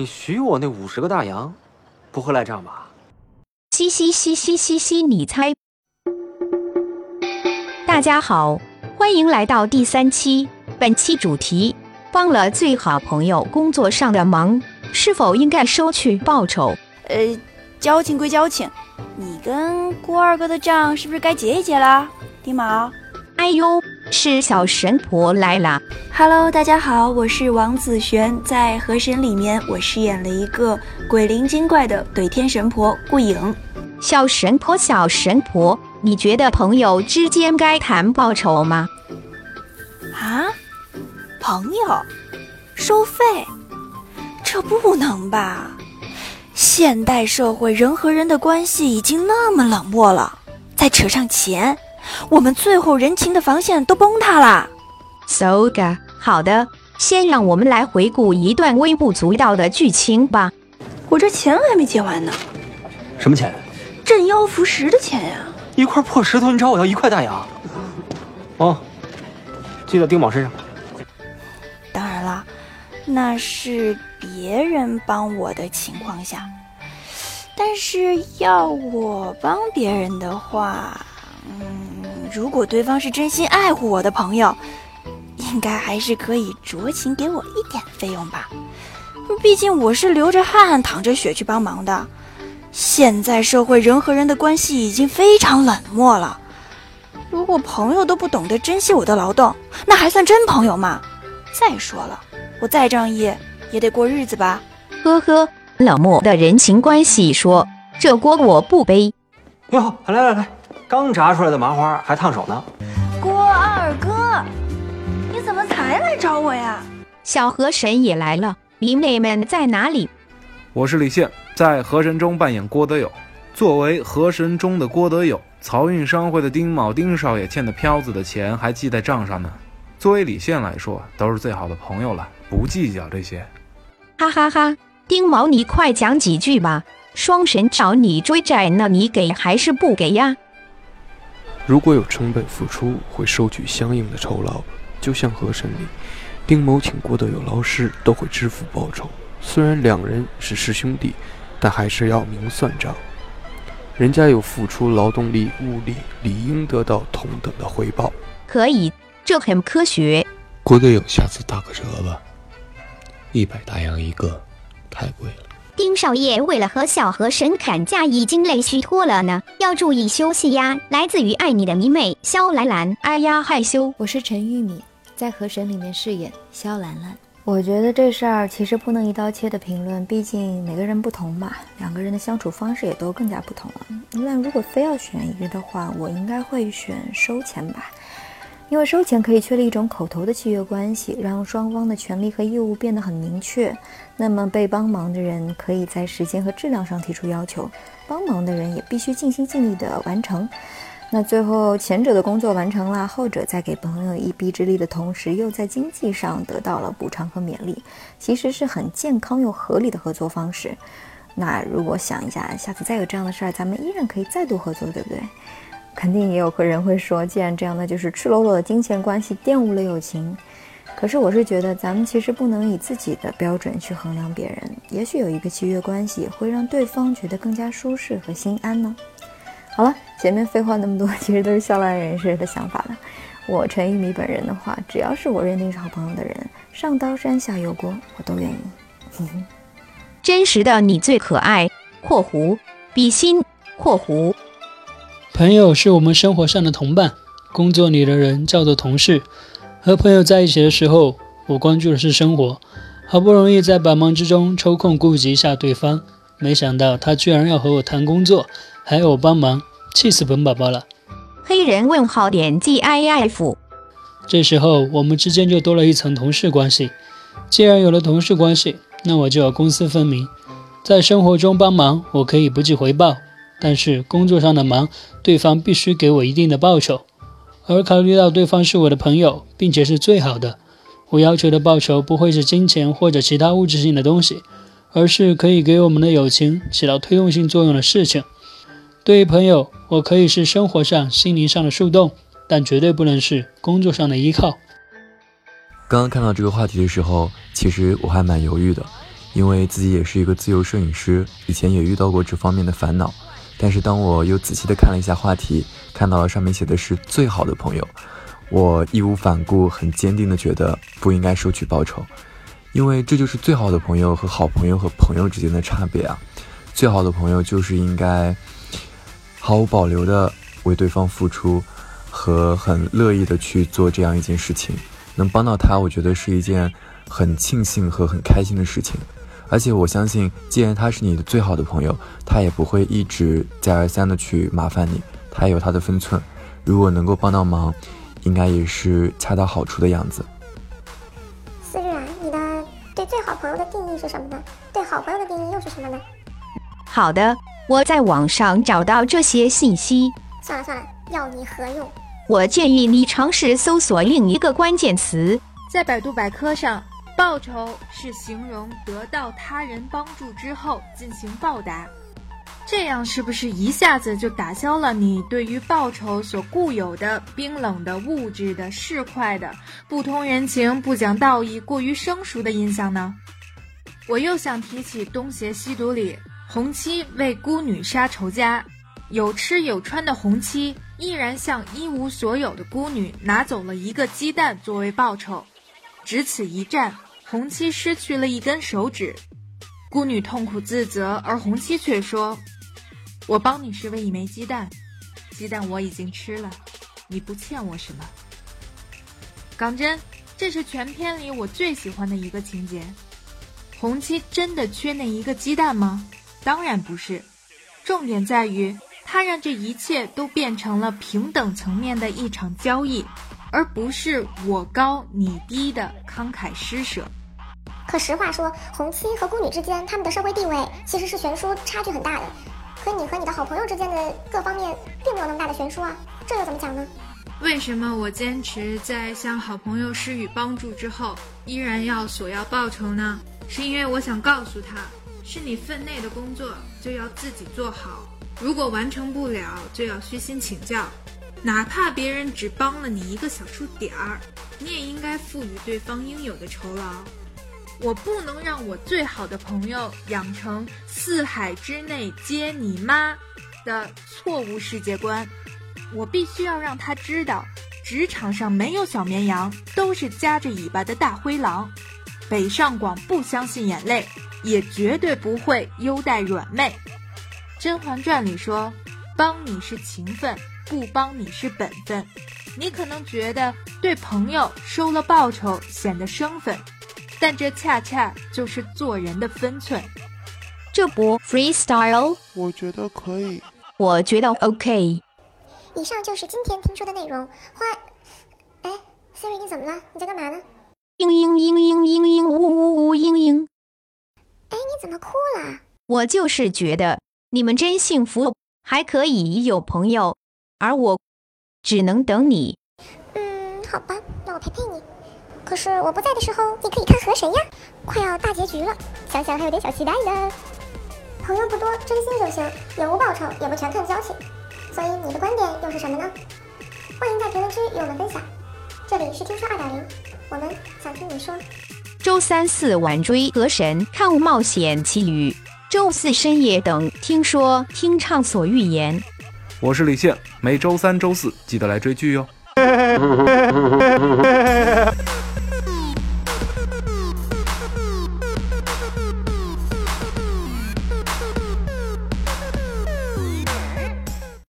你许我那五十个大洋，不会赖账吧？嘻嘻嘻嘻嘻嘻，你猜？大家好，欢迎来到第三期。本期主题：帮了最好朋友工作上的忙，是否应该收取报酬？呃，交情归交情，你跟郭二哥的账是不是该结一结了？丁毛，哎呦，是小神婆来啦。Hello，大家好，我是王子璇，在《河神》里面我饰演了一个鬼灵精怪的怼天神婆顾影。小神婆，小神婆，你觉得朋友之间该谈报酬吗？啊，朋友，收费？这不能吧？现代社会人和人的关系已经那么冷漠了，再扯上钱，我们最后人情的防线都崩塌了。So ga，好的，先让我们来回顾一段微不足道的剧情吧。我这钱还没结完呢，什么钱？镇妖符石的钱呀、一块破石头，你找我要一块大洋？哦，记得丁宝身上。当然啦，那是别人帮我的情况下，但是要我帮别人的话，嗯，如果对方是真心爱护我的朋友，应该还是可以酌情给我一点费用吧。毕竟我是流着汗、淌着血去帮忙的。现在社会人和人的关系已经非常冷漠了，如果朋友都不懂得珍惜我的劳动，那还算真朋友吗？再说了，我再仗义也得过日子吧。呵呵，冷漠的人情关系说，这锅我不背。哟，来来来，刚炸出来的麻花还烫手呢。郭二哥，你怎么才来找我呀？小河神也来了，迷妹们在哪里？我是李现，在《河神》中扮演郭德友。作为《河神》中的郭德友，漕运商会的丁卯丁少爷欠的票子的钱还记在账上呢。作为李现来说，都是最好的朋友了，不计较这些。哈哈哈，丁卯，你快讲几句吧。双神找你追债，那你给还是不给呀？如果有成本付出，会收取相应的酬劳。就像河神里，丁某请郭德友劳师，都会支付报酬。虽然两人是师兄弟，但还是要明算账。人家有付出劳动力、物力，理应得到同等的回报。可以，这很科学。郭德友，下次打个折吧，一百大洋一个，太贵了。丁少爷为了和小河神砍价已经累虚脱了呢，要注意休息呀。来自于爱你的迷妹肖兰兰，哎呀，害羞。我是陈玉米，在《河神》里面饰演肖兰兰。我觉得这事儿其实不能一刀切的评论，毕竟每个人不同嘛，两个人的相处方式也都更加不同了。那如果非要选一个的话，我应该会选收钱吧，因为收钱可以确立一种口头的契约关系，让双方的权利和义务变得很明确。那么被帮忙的人可以在时间和质量上提出要求，帮忙的人也必须尽心尽力地完成。那最后前者的工作完成了，后者在给朋友一臂之力的同时，又在经济上得到了补偿和勉励，其实是很健康又合理的合作方式。那如果想一下，下次再有这样的事儿，咱们依然可以再度合作，对不对？肯定也有个人会说，既然这样，那就是赤裸裸的金钱关系玷污了友情。可是我是觉得，咱们其实不能以自己的标准去衡量别人，也许有一个契约关系会让对方觉得更加舒适和心安呢。好了，前面废话那么多，其实都是笑烂人士的想法了。我陈玉米本人的话，只要是我认定是好朋友的人，上刀山下油锅，我都愿意。哼哼，真实的你最可爱（括弧比心）（括弧朋友是我们生活上的同伴，工作里的人叫做同事。和朋友在一起的时候，我关注的是生活，好不容易在百忙之中抽空顾及一下对方，没想到他居然要和我谈工作，还要我帮忙，气死本宝宝了。黑人问号点 GIF。这时候我们之间就多了一层同事关系。既然有了同事关系，那我就要公私分明。在生活中帮忙，我可以不计回报，但是工作上的忙，对方必须给我一定的报酬。而考虑到对方是我的朋友，并且是最好的，我要求的报酬不会是金钱或者其他物质性的东西，而是可以给我们的友情起到推动性作用的事情。对于朋友，我可以是生活上、心灵上的树洞，但绝对不能是工作上的依靠。刚刚看到这个话题的时候，其实我还蛮犹豫的，因为自己也是一个自由摄影师，以前也遇到过这方面的烦恼。但是当我又仔细的看了一下话题，看到了上面写的是最好的朋友，我义无反顾、很坚定的觉得不应该收取报酬，因为这就是最好的朋友和好朋友和朋友之间的差别啊！最好的朋友就是应该毫无保留的为对方付出，和很乐意的去做这样一件事情，能帮到他，我觉得是一件很庆幸和很开心的事情。而且我相信，既然他是你的最好的朋友，他也不会一直再而三的去麻烦你，他有他的分寸。如果能够帮到忙，应该也是恰到好处的样子。思日啊，你的对最好朋友的定义是什么呢？对好朋友的定义又是什么呢？好的，我在网上找到这些信息。算了算了，要你何用？我建议你尝试搜索另一个关键词，在百度百科上。报酬是形容得到他人帮助之后进行报答，这样是不是一下子就打消了你对于报酬所固有的冰冷的物质的市侩的不通人情、不讲道义、过于生疏的印象呢？我又想提起《东邪西毒》里红七为孤女杀仇家，有吃有穿的红七依然向一无所有的孤女拿走了一个鸡蛋作为报酬，只此一战。红七失去了一根手指，孤女痛苦自责，而红七却说：“我帮你是为一枚鸡蛋，鸡蛋我已经吃了，你不欠我什么。”港真，这是全片里我最喜欢的一个情节。红七真的缺那一个鸡蛋吗？当然不是，重点在于他让这一切都变成了平等层面的一场交易，而不是我高你低的慷慨施舍。可实话说，红七和孤女之间，他们的社会地位其实是悬殊差距很大的。可你和你的好朋友之间的各方面，并没有那么大的悬殊啊，这又怎么讲呢？为什么我坚持在向好朋友施予帮助之后，依然要索要报酬呢？是因为我想告诉他，是你分内的工作就要自己做好，如果完成不了，就要虚心请教，哪怕别人只帮了你一个小数点儿，你也应该赋予对方应有的酬劳。我不能让我最好的朋友养成“四海之内皆你妈”的错误世界观，我必须要让他知道，职场上没有小绵羊，都是夹着尾巴的大灰狼。北上广不相信眼泪，也绝对不会优待软妹。《甄嬛传》里说：“帮你是情分，不帮你是本分。”你可能觉得对朋友收了报酬显得生分。但这恰恰就是做人的分寸。这不 freestyle，我觉得可以，我觉得 OK。以上就是今天听说的内容。欢，哎，Siri，你怎么了？你在干嘛呢？嘤嘤嘤嘤嘤嘤呜呜呜嘤嘤。哎，你怎么哭了？我就是觉得你们真幸福，还可以有朋友，而我只能等你。嗯，好吧，那我陪陪你。可是我不在的时候，你可以看河神呀！快要大结局了，想想还有点小期待呢。朋友不多，真心就行，也无报酬，也不全看交情。所以你的观点又是什么呢？欢迎在评论区与我们分享。这里是听说二点零，我们想听你说。周三四晚追河神，看《冒险奇遇》；周四深夜等听说听畅所欲言。我是李现，每周三、周四记得来追剧哟。